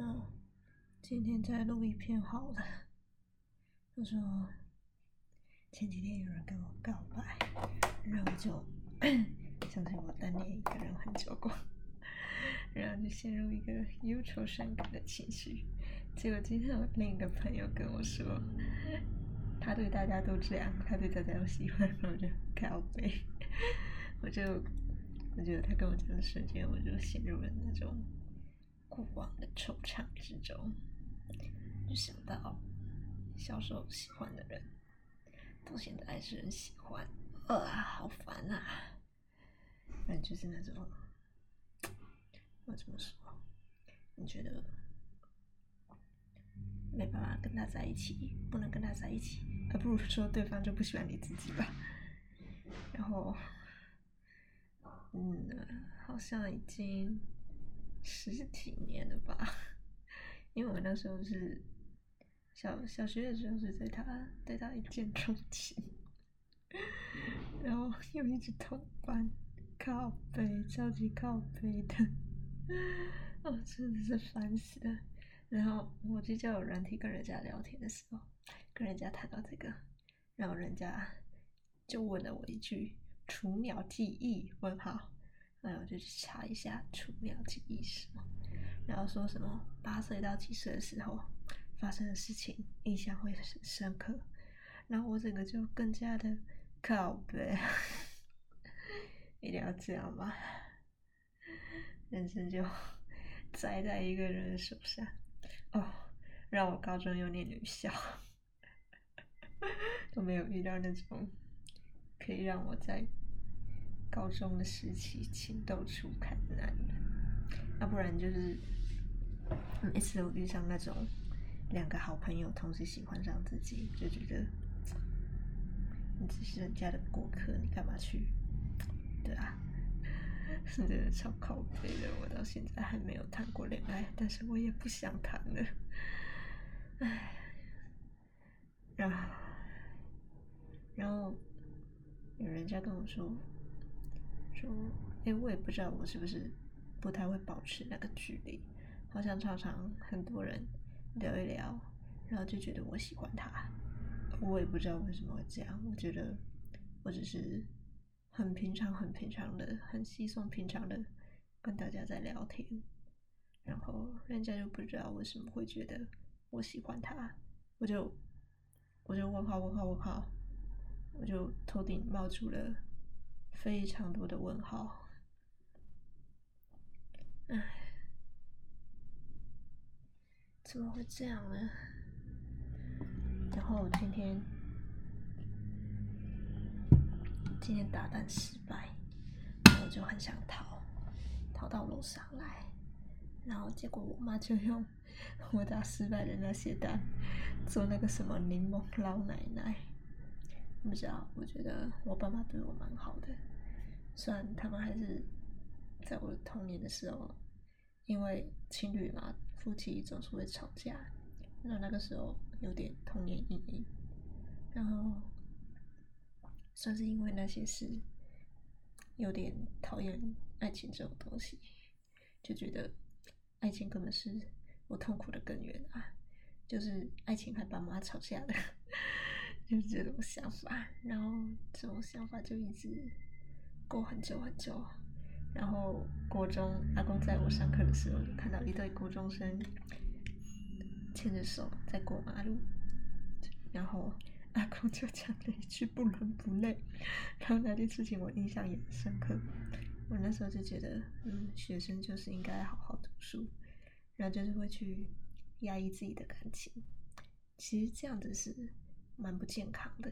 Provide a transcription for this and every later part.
嗯，今天再录一篇好了。他说前几天有人跟我告白，然后就相信我单恋一个人很久过，然后就陷入一个忧愁伤感的情绪。结果今天我另一个朋友跟我说，他对大家都这样，他对大家都喜欢，然后就告白，我就我觉得他跟我讲的瞬间，我就陷入了那种过往的惆怅之中，就想到小时候喜欢的人，到现在还是很喜欢，啊，好烦啊！反正就是那种，我怎么说？你觉得？没办法跟他在一起，不能跟他在一起，还不如说对方就不喜欢你自己吧。然后，嗯，好像已经十几年了吧，因为我那时候是小小学的时候是对他对他一见钟情，然后又一直同班，靠北，超级靠北的，哦，真的是烦死了。然后我就叫软体跟人家聊天的时候，跟人家谈到这个，然后人家就问了我一句“雏鸟记忆”问号，然后我就去查一下“雏鸟记忆”什么，然后说什么八岁到几岁的时候发生的事情印象会很深刻，然后我整个就更加的靠背，一定要这样吗？人生就栽在一个人的手上。哦，让我高中又念女校，都没有遇到那种可以让我在高中的时期情窦初开的男人，要不然就是每次都遇上那种两个好朋友同时喜欢上自己，就觉得你只是人家的过客，你干嘛去？对啊。是真的超靠北的，我到现在还没有谈过恋爱，但是我也不想谈了。唉，然后，然后有人家跟我说，说，哎，我也不知道我是不是不太会保持那个距离，好像常常很多人聊一聊，然后就觉得我喜欢他，我也不知道为什么会这样，我觉得我只是。很平常，很平常的，很稀松平常的跟大家在聊天，然后人家就不知道为什么会觉得我喜欢他，我就我就问号问号问号，我就头顶冒出了非常多的问号，唉，怎么会这样呢？然后今天。今天打蛋失败，我就很想逃，逃到楼上来，然后结果我妈就用我打失败的那些蛋做那个什么柠檬老奶奶。不知道，我觉得我爸妈对我蛮好的，虽然他们还是在我童年的时候，因为情侣嘛，夫妻总是会吵架，那那个时候有点童年阴影，然后。算是因为那些事，有点讨厌爱情这种东西，就觉得爱情根本是我痛苦的根源啊！就是爱情还爸妈吵架的，就是这种想法。然后这种想法就一直过很久很久。然后国中阿公在我上课的时候，就看到一对国中生牵着手在过马路，然后。阿公就讲了一句“不伦不类”，然后那件事情我印象也很深刻。我那时候就觉得，嗯，学生就是应该好好读书，然后就是会去压抑自己的感情。其实这样子是蛮不健康的。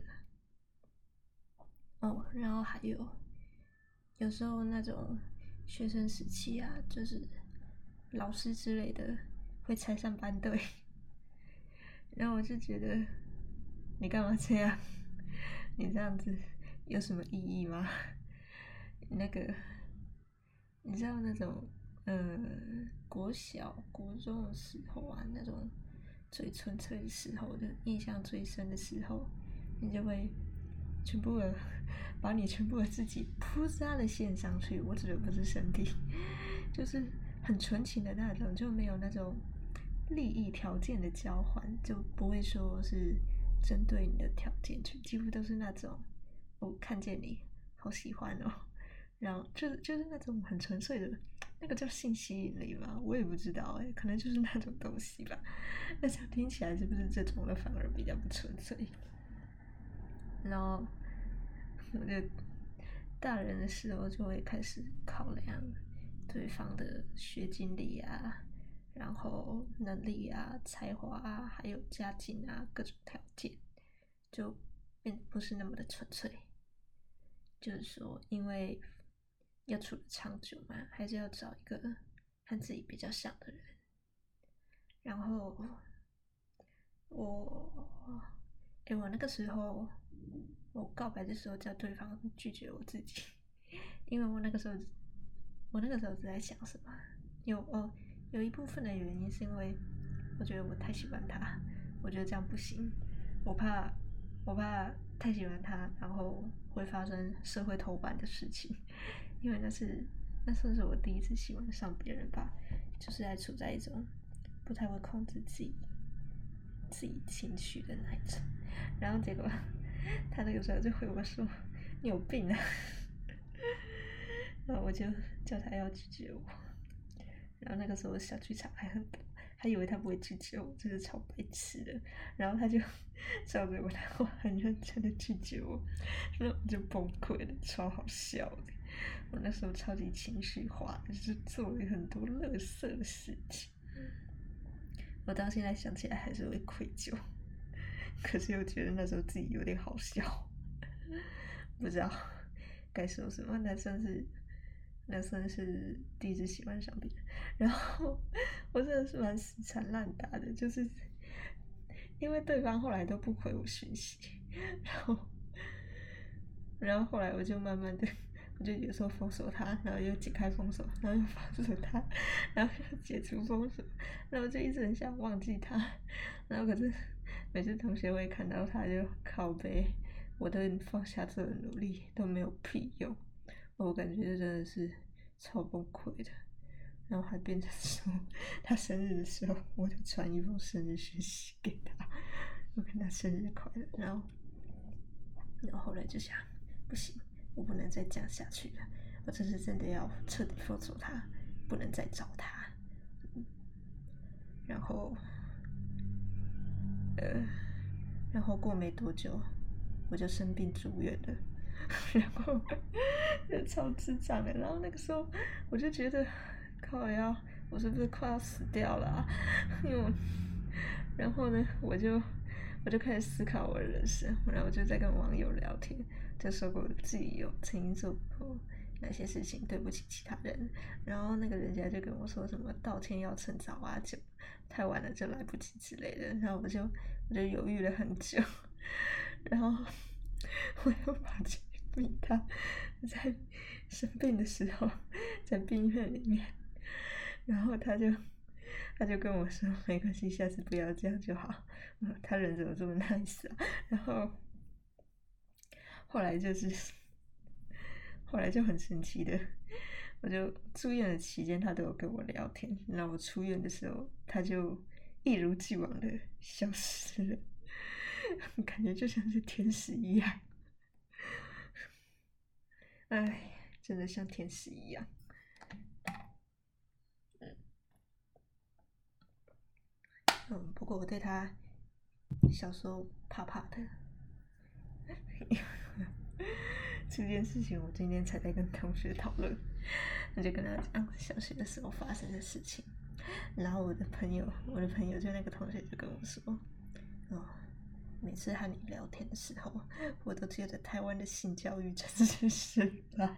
哦，然后还有，有时候那种学生时期啊，就是老师之类的会拆散班队，然后我就觉得。你干嘛这样？你这样子有什么意义吗？那个，你知道那种，呃，国小、国中的时候啊，那种最纯粹的时候的印象最深的时候，你就会全部的把你全部的自己扑杀的献上去。我指的不是身体，就是很纯情的那种，就没有那种利益条件的交换，就不会说是针对你的条件去，几乎都是那种我看见你好喜欢哦，然后就是就是那种很纯粹的，那个叫性吸引力吧，我也不知道哎，可能就是那种东西吧。那这样听起来是不是这种的反而比较不纯粹？然后我就大人的时候就会开始考量对方的学经历啊。然后能力啊、才华啊，还有家境啊，各种条件，就变不是那么的纯粹。就是说，因为要处长久嘛，还是要找一个和自己比较像的人。然后我，哎，我那个时候，我告白的时候叫对方拒绝我自己，因为我那个时候，我那个时候是在想什么？有哦。有一部分的原因是因为我觉得我太喜欢他，我觉得这样不行，我怕我怕太喜欢他，然后会发生社会头版的事情，因为那是那算是我第一次喜欢上别人吧，就是还处在一种不太会控制自己自己情绪的那一种，然后结果他那个时候就回我说你有病啊，然后我就叫他要拒绝我。然后那个时候小剧场还很多，还以为他不会拒绝我，就是超白痴的。然后他就 照着我的话很认真的拒绝我，然后我就崩溃了，超好笑的。我那时候超级情绪化，就是做了很多垃圾的事情。我到现在想起来还是会愧疚，可是又觉得那时候自己有点好笑，不知道该说什么，那算是。那算是第一次喜欢上别人，然后我真的是蛮死缠烂打的，就是因为对方后来都不回我讯息，然后，然后后来我就慢慢的，我就有时候封锁他，然后又解开封锁，然后又封锁他，然后又解除封锁，然后就一直很想忘记他，然后可是每次同学会看到他就靠背，我都放下这努力都没有屁用。我感觉真的是超崩溃的，然后还变成说他生日的时候，我就传一封生日讯息给他，我跟他生日快乐。然后，然后后来就想，不行，我不能再这样下去了，我这是真的要彻底封锁他，不能再找他。然后，呃，然后过没多久，我就生病住院了。然后就超智障的，然后那个时候我就觉得，靠呀，我是不是快要死掉了啊？因为，然后呢，我就我就开始思考我的人生，然后我就在跟网友聊天，就说过自己有曾经做过哪些事情对不起其他人，然后那个人家就跟我说什么道歉要趁早啊，就太晚了就来不及之类的，然后我就我就犹豫了很久，然后我又把这。他在生病的时候，在病院里面，然后他就他就跟我说：“没关系，下次不要这样就好。”他人怎么这么 nice 啊？然后后来就是后来就很神奇的，我就住院的期间，他都有跟我聊天。那我出院的时候，他就一如既往的消失了，感觉就像是天使一样。哎，真的像天使一样。嗯，嗯，不过我对他小时候怕怕的。这件事情我今天才在跟同学讨论，我就跟他讲小学的时候发生的事情。然后我的朋友，我的朋友就那个同学就跟我说，哦。每次和你聊天的时候，我都觉得台湾的性教育真是失败，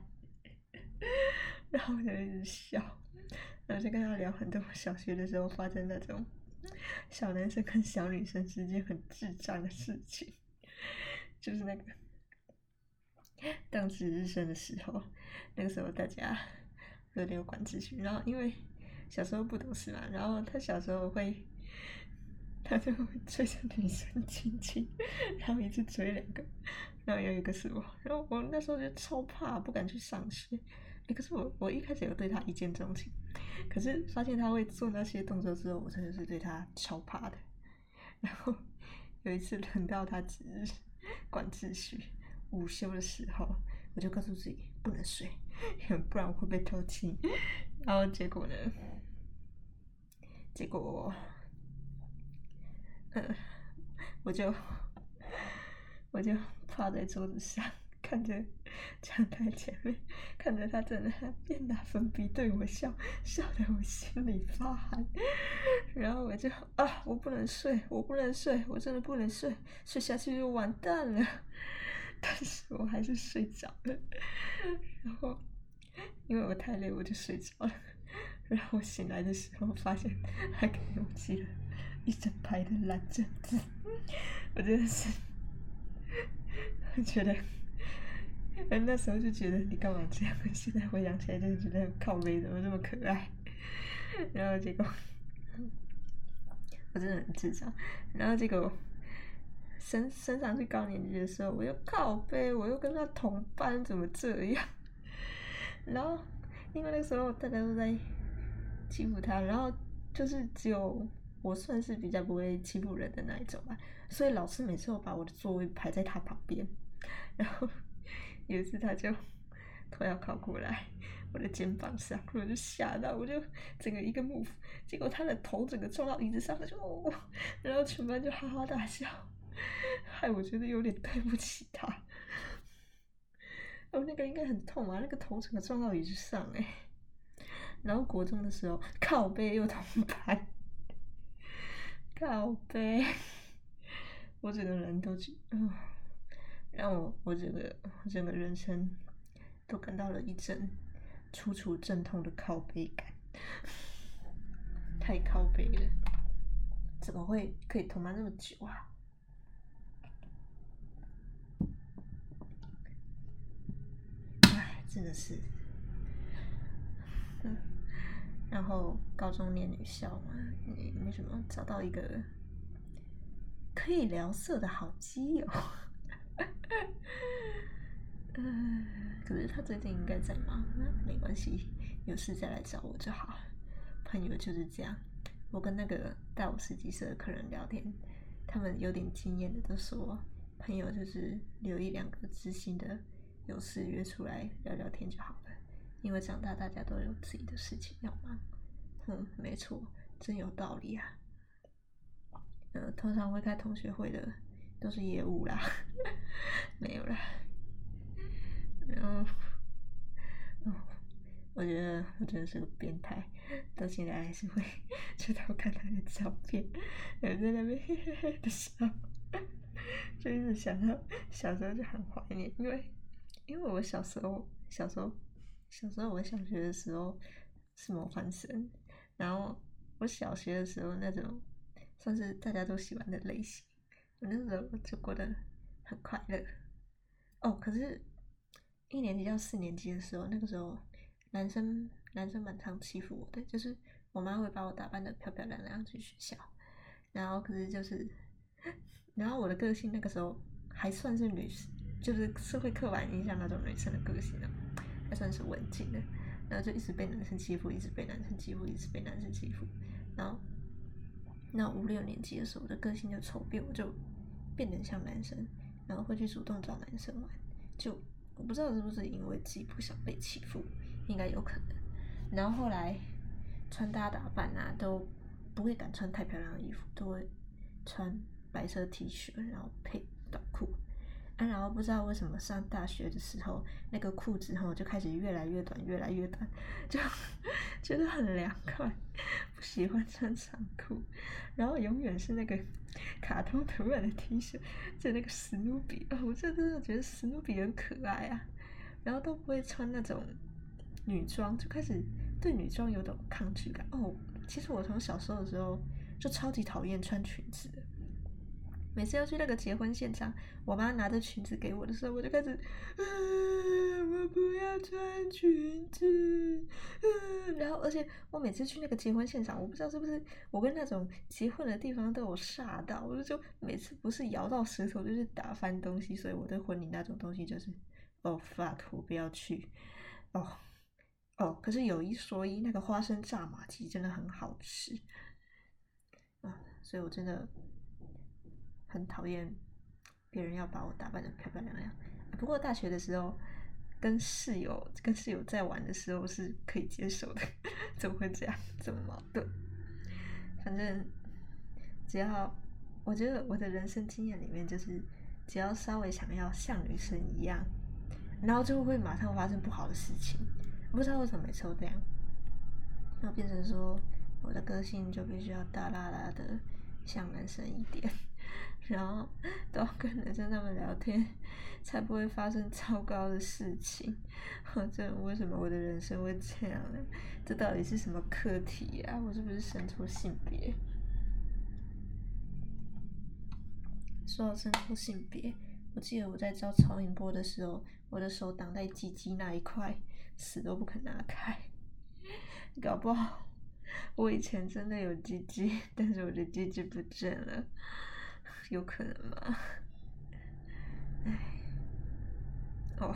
然后我就一直笑，然后就跟他聊很多小学的时候发生那种小男生跟小女生之间很智障的事情，就是那个 当值日生的时候，那个时候大家轮流管秩序，然后因为小时候不懂事嘛，然后他小时候会。他就会追着女生亲亲，然后一直追两个，然后有一个是我，然后我那时候就超怕，不敢去上学，欸，可是我我一开始有对他一见钟情，可是发现他会做那些动作之后，我真的是对他超怕的。然后有一次轮到他值日管秩序，午休的时候，我就告诉自己不能睡，不然我会被偷亲。然后结果呢？结果，嗯，我就我就趴在桌子上。看着阳台前面，看着他正在那边拿粉笔对我笑，笑得我心里发寒。然后我就啊，我不能睡，我不能睡，我真的不能睡，睡下去就完蛋了。但是我还是睡着了。然后因为我太累，我就睡着了。然后我醒来的时候，发现他给我寄了一整排的蓝针子。我真的是，我觉得。哎，那时候就觉得你干嘛这样？现在回想起来，就觉得靠背怎么这么可爱？然后结果我真的很智障。然后结果升升上去高年级的时候，我又靠背，我又跟他同班，怎么这样？然后因为那时候大家都在欺负他，然后就是只有我算是比较不会欺负人的那一种吧，所以老师每次都把我的座位排在他旁边，然后。有一次，他就头要靠过来我的肩膀上，我就吓到，我就整个一个 move，结果他的头整个撞到椅子上，他就，然后全班就哈哈大笑，害我觉得有点对不起他。哦，那个应该很痛啊，那个头整个撞到椅子上哎。然后国中的时候，靠背又同班，靠背，我整个人都觉嗯。让我我整个整个人生都感到了一阵楚楚阵痛的靠背感，太靠背了，怎么会可以同班那么久啊？哎，真的是，嗯，然后高中念女校嘛，也没什么，找到一个可以聊色的好基友。嗯，可是他最近应该在忙，那没关系，有事再来找我就好。朋友就是这样，我跟那个带我十几岁的客人聊天，他们有点经验的都说，朋友就是留一两个知心的，有事约出来聊聊天就好了。因为长大大家都有自己的事情要忙。嗯，没错，真有道理啊。呃，通常会开同学会的。都是业务啦，没有啦。然后，哦，我觉得我真的是个变态，到现在还是会去偷看他的照片，然后在那边嘿嘿嘿的笑，就一直想到小时候就很怀念，因为因为我小时候小时候小时候我小学的时候是模范生，然后我小学的时候那种算是大家都喜欢的类型。我那时候就过得很快乐哦，可是，一年级到四年级的时候，那个时候男生男生蛮常欺负我的，就是我妈会把我打扮得漂漂亮亮去学校，然后可是就是，然后我的个性那个时候还算是女生，就是社会刻板印象那种女生的个性呢，还算是文静的，然后就一直被男生欺负，一直被男生欺负，一直被男生欺负，然后。那五六年级的时候，我的个性就丑变，我就变得像男生，然后会去主动找男生玩。就我不知道是不是因为自己不想被欺负，应该有可能。然后后来穿搭打扮啊，都不会敢穿太漂亮的衣服，都会穿白色 T 恤，然后配短裤。啊，然后不知道为什么上大学的时候，那个裤子哈就开始越来越短，越来越短，就觉得很凉快，不喜欢穿长裤，然后永远是那个卡通图案的 T 恤，就那个史努比，哦，我真的觉得史努比很可爱啊，然后都不会穿那种女装，就开始对女装有种抗拒感。哦，其实我从小时候的时候就超级讨厌穿裙子。每次要去那个结婚现场，我妈拿着裙子给我的时候，我就开始，啊，我不要穿裙子，啊，然后而且我每次去那个结婚现场，我不知道是不是我跟那种结婚的地方都有煞到，我就每次不是摇到石头，就是打翻东西，所以我对婚礼那种东西就是，哦，fuck，我不要去，哦，哦，可是有一说一，那个花生炸麻糬真的很好吃。啊，所以我真的很讨厌别人要把我打扮的漂漂亮亮。不过大学的时候跟室友跟室友在玩的时候是可以接受的，怎么会这样？这么矛盾？反正只要我觉得我的人生经验里面，就是只要稍微想要像女生一样，然后就会马上发生不好的事情。不知道为什么每次都这样，然后变成说我的个性就必须要大剌剌的像男生一点，然后都要跟男生他们聊天，才不会发生糟糕的事情。我 这为什么我的人生会这样呢？这到底是什么课题呀？我是不是生错性别？说到生错性别，我记得我在照超音波的时候，我的手挡在鸡鸡那一块。死都不肯拿开，搞不好我以前真的有鸡鸡，但是我的鸡鸡不见了，有可能吗？哎，哦，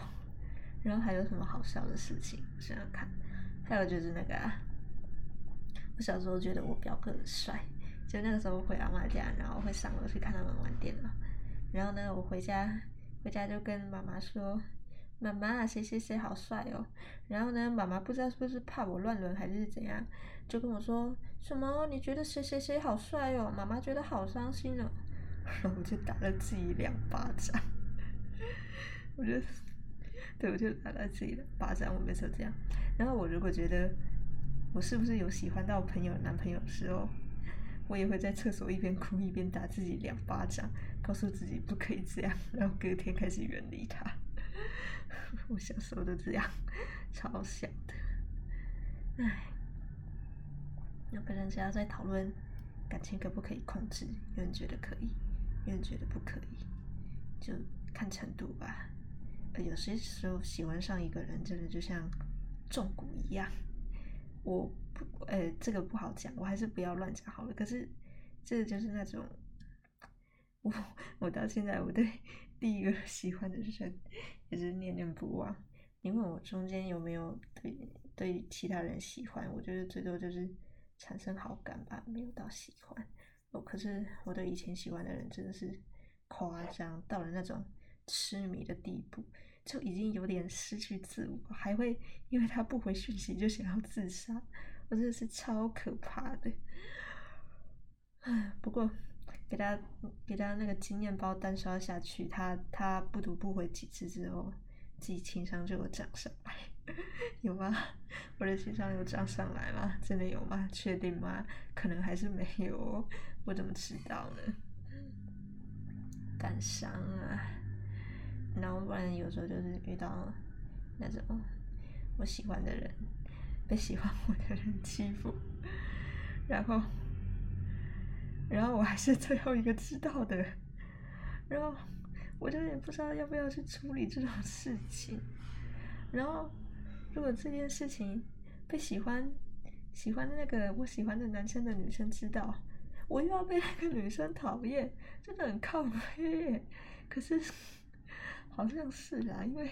然后还有什么好笑的事情？想想看，还有就是那个，我小时候觉得我表哥很帅，就那个时候回阿妈家，然后会上楼去看他们玩电脑，然后呢，我回家回家就跟妈妈说。妈妈，谁谁谁好帅哦！然后呢，妈妈不知道是不是怕我乱伦还是怎样，就跟我说什么你觉得谁谁谁好帅哦？妈妈觉得好伤心哦。然后我就打了自己两巴掌。我就，对，我就打了自己的巴掌。我每次都这样。然后我如果觉得我是不是有喜欢到朋友男朋友的时候，我也会在厕所一边哭一边打自己两巴掌，告诉自己不可以这样，然后隔天开始远离他。我小时候都这样，超小的。唉，那本人只要在讨论感情可不可以控制，有人觉得可以，因为觉得不可以，就看程度吧。有些时候喜欢上一个人，真的就像中蛊一样。我不，呃，这个不好讲，我还是不要乱讲好了。可是，这就是那种，我我到现在我对 第一个喜欢的人。也是念念不忘。你问我中间有没有对对其他人喜欢？我觉得最多就是产生好感吧，没有到喜欢。哦，可是我对以前喜欢的人真的是夸张到了那种痴迷的地步，就已经有点失去自我，还会因为他不回讯息就想要自杀，我真的是超可怕的。唉，不过。给他给他那个经验包单刷下去，他他不读不回几次之后，自己情商就有涨上来，有吗？我的情商有涨上来吗？真的有吗？确定吗？可能还是没有，我怎么知道呢？感伤啊，然后不然有时候就是遇到那种我喜欢的人被喜欢我的人欺负，然后。然后我还是最后一个知道的，然后我就也不知道要不要去处理这种事情。然后，如果这件事情被喜欢喜欢的那个我喜欢的男生的女生知道，我又要被那个女生讨厌，真的很靠北。可是好像是啦，因为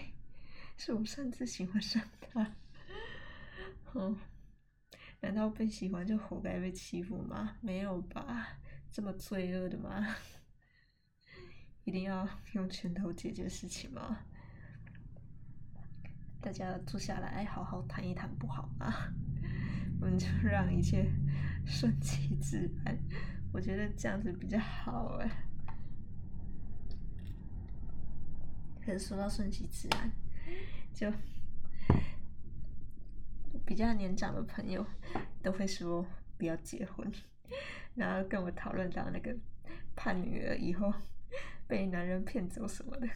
是我擅自喜欢上他。嗯，难道被喜欢就活该被欺负吗？没有吧。这么罪恶的吗？一定要用拳头解决事情吗？大家坐下来好好谈一谈不好吗？我们就让一切顺其自然，我觉得这样子比较好哎。可是说到顺其自然，就比较年长的朋友都会说不要结婚。然后跟我讨论到那个怕女儿以后被男人骗走什么的，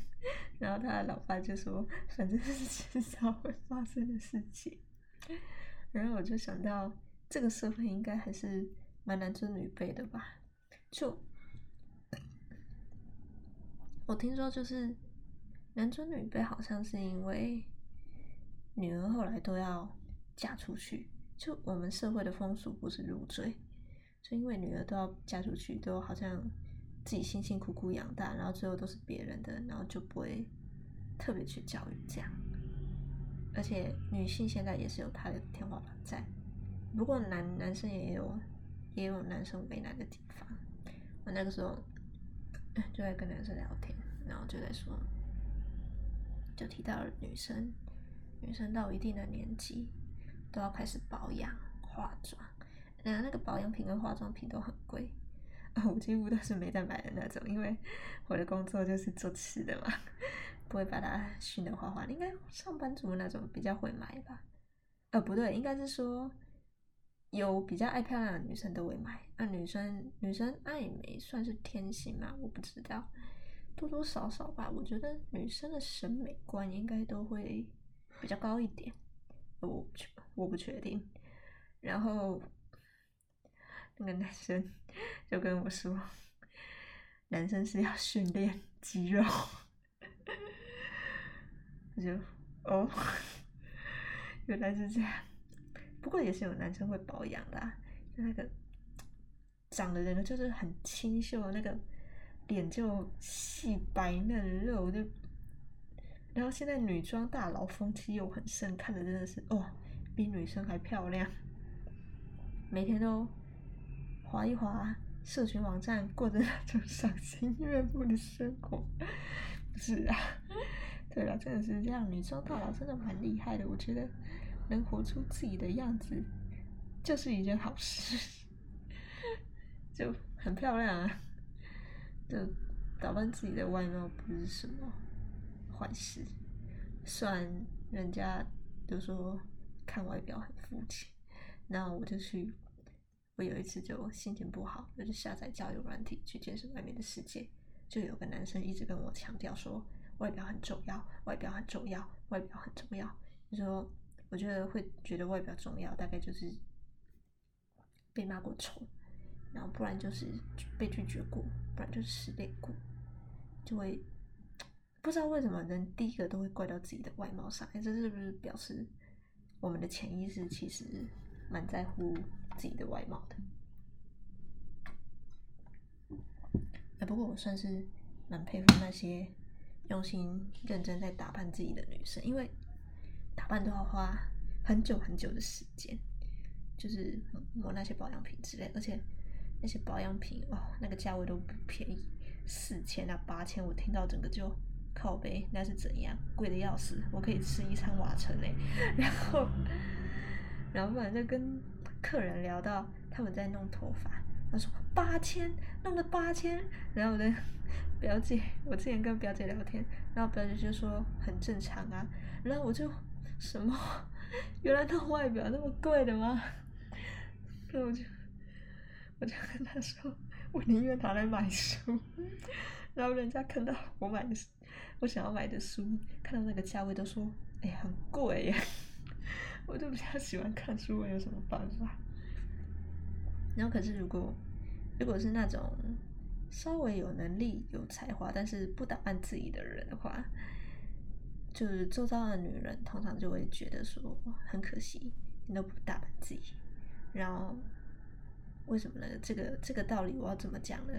然后他的老爸就说，反正是迟早会发生的事情。然后我就想到，这个社会应该还是蛮男尊女卑的吧？就我听说，就是男尊女卑，好像是因为女儿后来都要嫁出去，就我们社会的风俗不是入赘。就因为女儿都要嫁出去，都好像自己辛辛苦苦养大，然后最后都是别人的，然后就不会特别去教育这样。而且女性现在也是有她的天花板在，不过男男生也有也有男生为难的地方。我那个时候就在跟男生聊天，然后就在说，就提到了女生，女生到一定的年纪都要开始保养化妆，然后那个保养品跟化妆品都很贵。我几乎都是没在买的那种，因为我的工作就是做吃的嘛，不会把它熏得花花。应该上班族那种比较会买吧？呃，不对，应该是说有比较爱漂亮的女生都会买。那女生女生爱美算是天性吗？我不知道，多多少少吧。我觉得女生的审美观应该都会比较高一点，我不确我不确定。然后。那个男生 就跟我说：“男生是要训练肌肉。”我就哦，原来是这样。不过也是有男生会保养的，就那个长的人就是很清秀，那个脸就细白嫩肉，就然后现在女装大佬风气又很盛，看着真的是哦，比女生还漂亮，每天都。滑一滑，社群网站过着那种赏心悦目的生活，不是啊？对了，真的是这样，女装大佬真的蛮厉害的。我觉得能活出自己的样子，就是一件好事，就很漂亮啊。就打扮自己的外貌不是什么坏事，虽然人家都说看外表很肤浅，那我就去。我有一次就心情不好，我就下载交友软体去见识外面的世界。就有个男生一直跟我强调说，外表很重要，外表很重要，外表很重要。就说我觉得会觉得外表重要，大概就是被骂过丑，然后不然就是被拒绝过，不然就是失恋过，就会不知道为什么人第一个都会怪到自己的外貌上。哎，这是不是表示我们的潜意识其实蛮在乎？自己的外貌的，哎，不过我算是蛮佩服那些用心认真在打扮自己的女生，因为打扮都要花很久很久的时间，就是抹那些保养品之类，而且那些保养品哦，那个价位都不便宜，四千啊八千，我听到整个就靠背，那是怎样？贵的要死，我可以吃一餐瓦城嘞，然后，然后反正跟。客人聊到他们在弄头发，他说八千弄了八千，然后我的表姐，我之前跟表姐聊天，然后表姐就说很正常啊，然后我就什么，原来弄外表那么贵的吗？那我就我就跟他说，我宁愿拿来买书，然后人家看到我买的我想要买的书，看到那个价位都说，哎呀很贵呀。我就比较喜欢看书，我有什么办法？然后可是如果如果是那种稍微有能力、有才华，但是不打扮自己的人的话，就是周遭的女人通常就会觉得说很可惜，你都不打扮自己。然后为什么呢？这个这个道理我要怎么讲呢？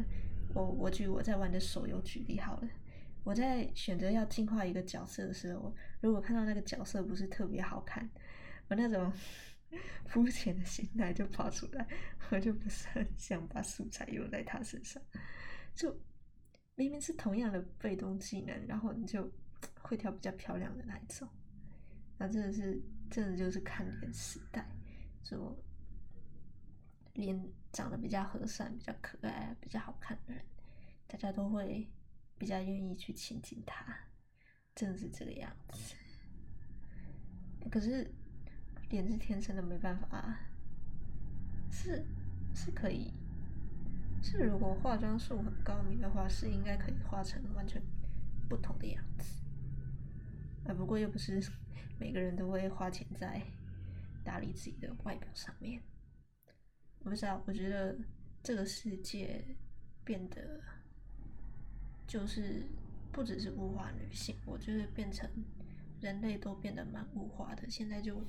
我我举我在玩的手游举例好了。我在选择要进化一个角色的时候，如果看到那个角色不是特别好看。我那种 肤浅的心态就跑出来，我就不是很想把素材用在他身上。就明明是同样的被动技能，然后你就会挑比较漂亮的那一种。那真的是，真的就是看脸时代，就脸长得比较和善、比较可爱、比较好看的人，大家都会比较愿意去亲近他。真的是这个样子。可是。脸是天生的，没办法啊，是是可以，是如果化妆术很高明的话，是应该可以画成完全不同的样子。啊，不过又不是每个人都会花钱在打理自己的外表上面。我不知道，我觉得这个世界变得就是不只是物化女性，我觉得变成人类都变得蛮物化的。现在就。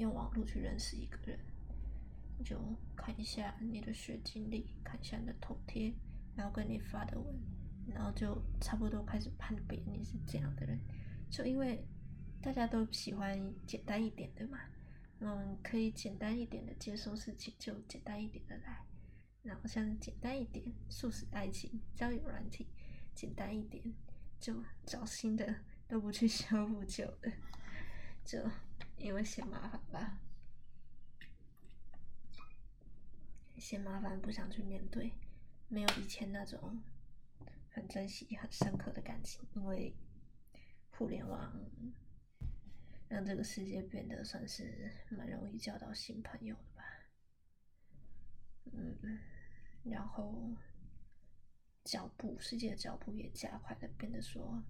用网络去认识一个人，就看一下你的学经历，看一下你的头贴，然后跟你发的文，然后就差不多开始判别你是这样的人。就因为大家都喜欢简单一点的嘛，嗯，可以简单一点的接受事情，就简单一点的来。然后像简单一点，速食爱情、交友软体，简单一点，就找新的，都不去 修复旧的，就因为嫌麻烦吧，嫌麻烦不想去面对，没有以前那种很珍惜、很深刻的感情，因为互联网让这个世界变得算是蛮容易交到新朋友的吧。嗯，然后脚步，世界的脚步也加快了变得说，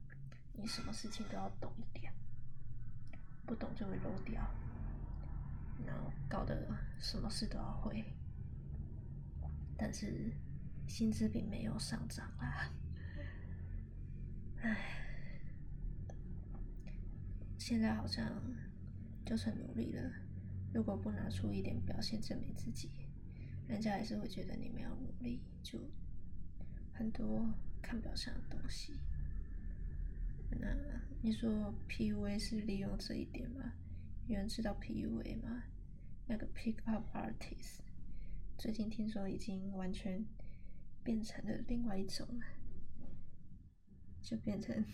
你什么事情都要懂一点，不懂就会漏掉，然后搞得什么事都要会，但是薪资并没有上涨啊，唉，现在好像就算努力了，如果不拿出一点表现证明自己。人家还是会觉得你没有努力，就很多看表象的东西。那你说 PUA 是利用这一点吗？有人知道 PUA 吗？那个 Pick Up Artist，最近听说已经完全变成了另外一种了，就变成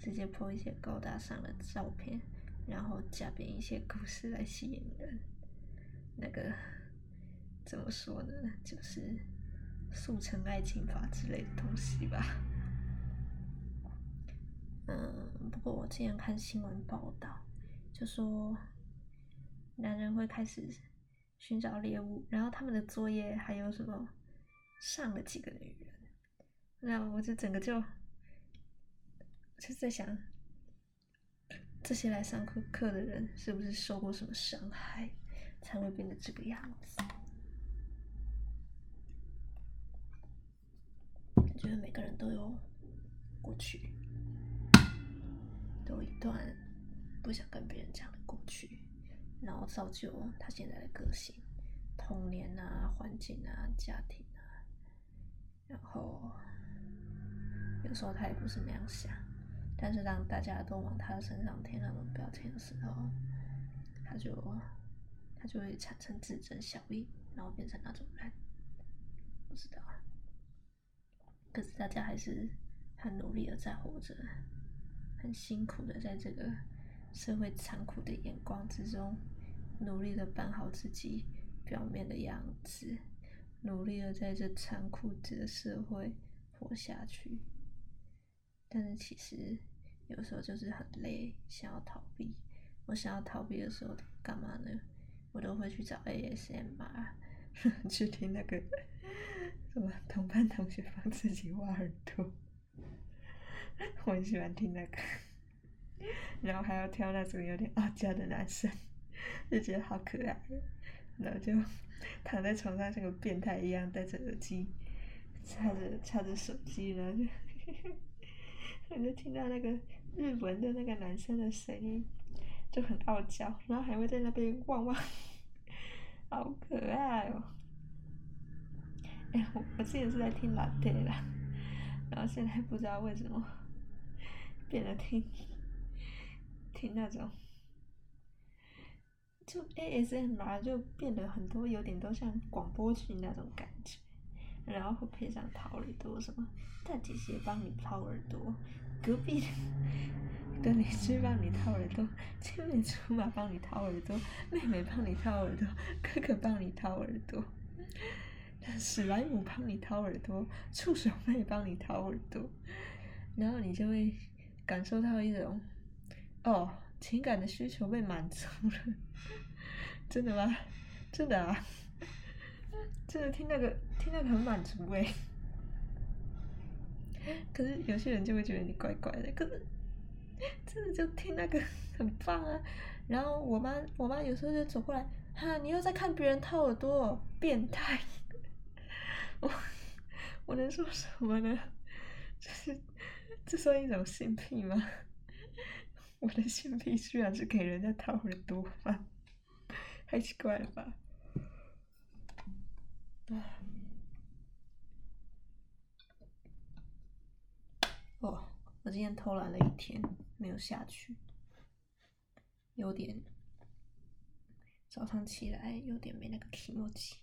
直接 po 一些高大上的照片，然后加编一些故事来吸引人，那个。怎么说呢？就是速成爱情法之类的东西吧。嗯，不过我之前看新闻报道，就说男人会开始寻找猎物，然后他们的作业还有什么上了几个女人，那我就整个就就在想，这些来上课课的人是不是受过什么伤害，才会变得这个样子？觉得每个人都有过去，有一段不想跟别人讲的过去，然后造就他现在的个性、童年啊、环境啊、家庭啊。然后有时候他也不是那样想，但是当大家都往他身上贴那种标签的时候，他就他就会产生自尊效应，然后变成那种人。不知道。可是大家还是很努力的在活着，很辛苦的在这个社会残酷的眼光之中，努力的扮好自己表面的样子，努力的在这残酷的社会活下去。但是其实有时候就是很累，想要逃避。我想要逃避的时候干嘛呢？我都会去找 ASMR，去听那个。什么同班同学帮自己挖耳朵，我很喜欢听那个，然后还要挑那种有点傲娇的男生，就觉得好可爱，然后就躺在床上像个变态一样，戴着耳机，插着插着手机，然后就，我就听到那个日文的那个男生的声音，就很傲娇，然后还会在那边汪汪，好可爱哦。哎，我我之前是在听 Latte 啦，然后现在不知道为什么变得听 听那种，就 ASMR 就变得很多，有点都像广播剧那种感觉，然后会配上掏耳朵什么，大姐姐帮你掏耳朵，隔壁的邻居帮你掏耳朵，青梅竹马帮你掏耳朵，妹妹帮你掏耳朵，哥哥帮你掏耳朵。史莱姆帮你掏耳朵，触手妹帮你掏耳朵，然后你就会感受到一种哦，情感的需求被满足了。真的吗？真的啊！真的听那个听那个很满足哎。可是有些人就会觉得你怪怪的。可是真的就听那个 很棒啊。然后我妈我妈有时候就走过来，哈，你又在看别人掏耳朵，变态。我我能说什么呢？这是这算一种性癖吗？我的性癖居然是给人家掏耳朵吗？太奇怪了吧！哦，我今天偷懒了一天，没有下去。有点早上起来有点没那个気持ち，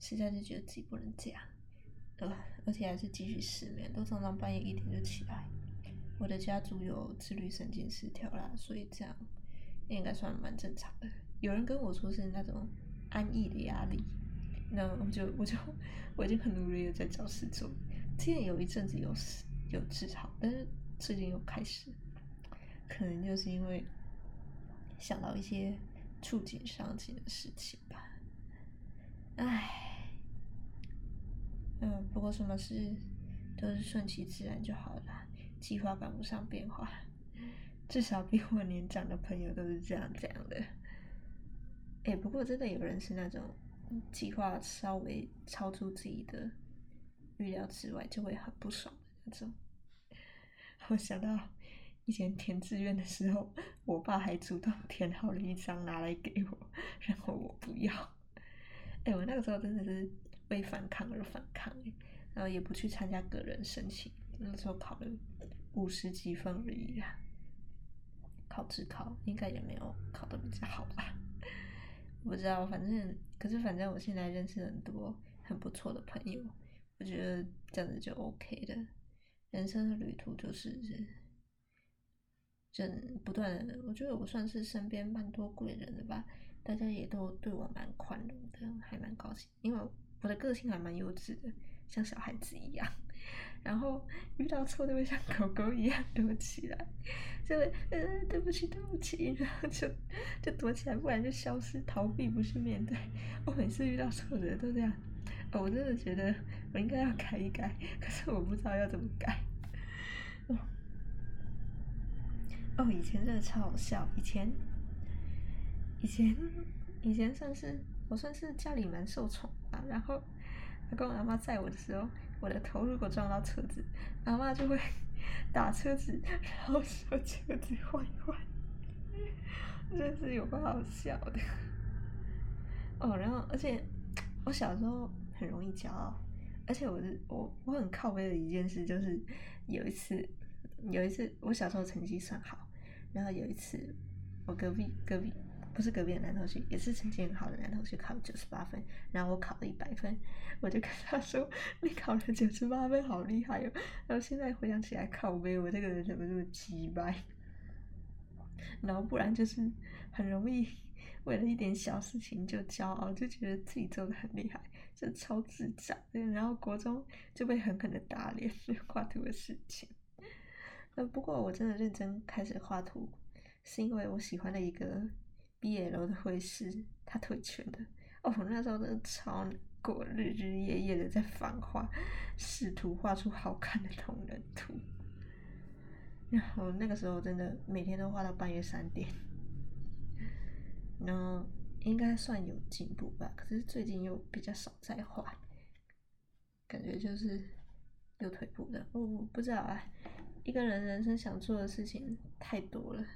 实在是觉得自己不能这样，而且还是继续失眠，都常常半夜一点就起来。我的家族有自律神经失调啦，所以这样应该算蛮正常的。有人跟我说是那种安逸的压力，那我就我就 我已经很努力的在找事做。之前有一阵子有有治好，但是最近又开始。可能就是因为想到一些触景伤情的事情吧，唉，嗯，不过什么事都是顺其自然就好了，计划赶不上变化，至少比我年长的朋友都是这样讲的。哎，不过真的有人是那种计划稍微超出自己的预料之外，就会很不爽的那种。我想到。以前填志愿的时候，我爸还主动填好了一张拿来给我，然后我不要。哎、我那个时候真的是为反抗而反抗，然后也不去参加个人申请。那时候考了五十几分而已啊，考自考应该也没有考得比较好吧？不知道，反正可是反正我现在认识很多很不错的朋友，我觉得这样子就 OK 的。人生的旅途就是。就不断，我觉得我算是身边蛮多贵人的吧，大家也都对我蛮宽容的，还蛮高兴。因为我的个性还蛮幼稚的，像小孩子一样，然后遇到错就会像狗狗一样躲起来，就会呃对不起对不起，然后就就躲起来，不然就消失逃避，不去面对。我每次遇到错的人都这样，我真的觉得我应该要改一改，可是我不知道要怎么改。哦，以前真的超好笑。以前，以前，以前算是我算是家里蛮受宠啊。然后，阿公阿妈载我的时候，我的头如果撞到车子，阿妈就会 打车子，然后说车子坏坏，真是有够好笑的。哦，然后而且我小时候很容易骄傲，而且我是我我很靠背的一件事就是有一次。有一次，我小时候成绩算好，然后有一次，我隔壁隔壁不是隔壁的男同学，也是成绩很好的男同学，考了九十八分，然后我考了一百分，我就跟他说：“你考了九十八分，好厉害哟！”然后现在回想起来，靠北，我这个人怎么这么鸡掰？然后不然就是很容易为了一点小事情就骄傲，就觉得自己做的很厉害，就超智障。然后国中就被狠狠的打脸，画图的事情。呃，不过我真的认真开始画图，是因为我喜欢的一个 BL 的会师，他退圈的。哦，那时候真的超难过，日日夜夜的在仿画，试图画出好看的同人图。然后那个时候真的每天都画到半夜三点，然后应该算有进步吧。可是最近又比较少在画，感觉就是又退步了。我、哦、不知道啊。一个人人生想做的事情太多了，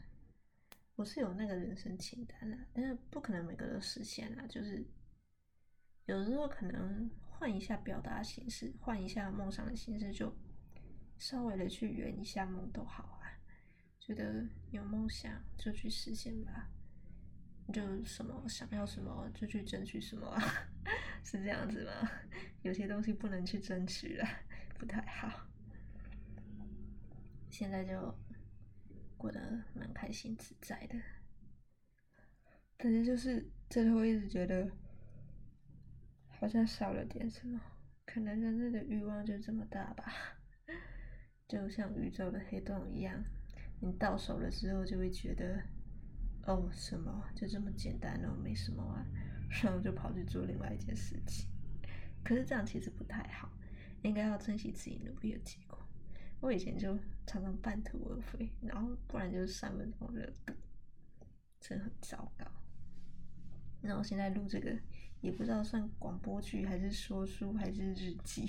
我是有那个人生清单的，但是不可能每个都实现啊。就是有时候可能换一下表达形式，换一下梦想的形式，就稍微的去圆一下梦都好啊。觉得有梦想就去实现吧，就什么想要什么就去争取什么啊，是这样子吗？有些东西不能去争取了，不太好。现在就过得蛮开心自在的，但是就是最后一直觉得好像少了点什么，可能人类的欲望就这么大吧，就像宇宙的黑洞一样，你到手了之后就会觉得哦，什么就这么简单哦，没什么啊，然后就跑去做另外一件事情，可是这样其实不太好，应该要珍惜自己努力的结果。我以前就常常半途而废，然后不然就是三分钟热度，真的很糟糕。然后现在录这个，也不知道算广播剧还是说书还是日记，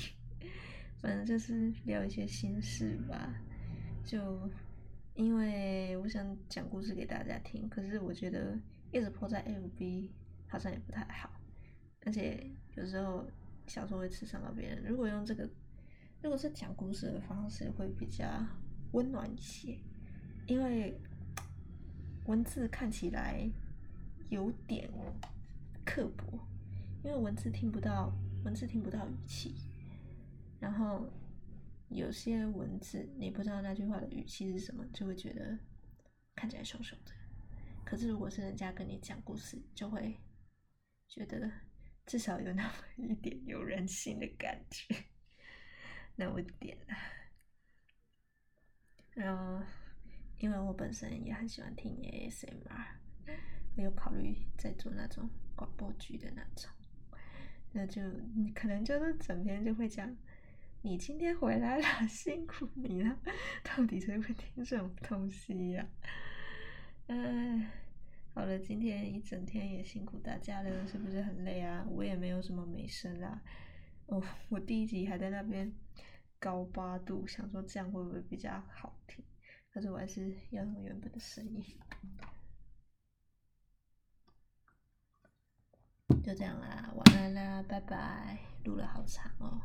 反正就是聊一些心事吧。就因为我想讲故事给大家听，可是我觉得一直 po 在 FB 好像也不太好，而且有时候小说会刺伤到别人。如果用这个。如果是讲故事的方式，会比较温暖一些，因为文字看起来有点刻薄，因为文字听不到，文字听不到语气，然后有些文字你不知道那句话的语气是什么，就会觉得看起来凶凶的。可是如果是人家跟你讲故事，就会觉得至少有那么一点有人性的感觉，那我点了。然后，因为我本身也很喜欢听 ASMR，我有考虑在做那种广播剧的那种，那就你可能就是整天就会讲，你今天回来了，辛苦你了，到底谁会听这种东西呀？嗯，好了，今天一整天也辛苦大家了，是不是很累啊？我也没有什么美声啦，哦，我第一集还在那边。高八度，想说这样会不会比较好听？但是我还是要用原本的声音。就这样啦，晚安啦，拜拜。录了好长哦。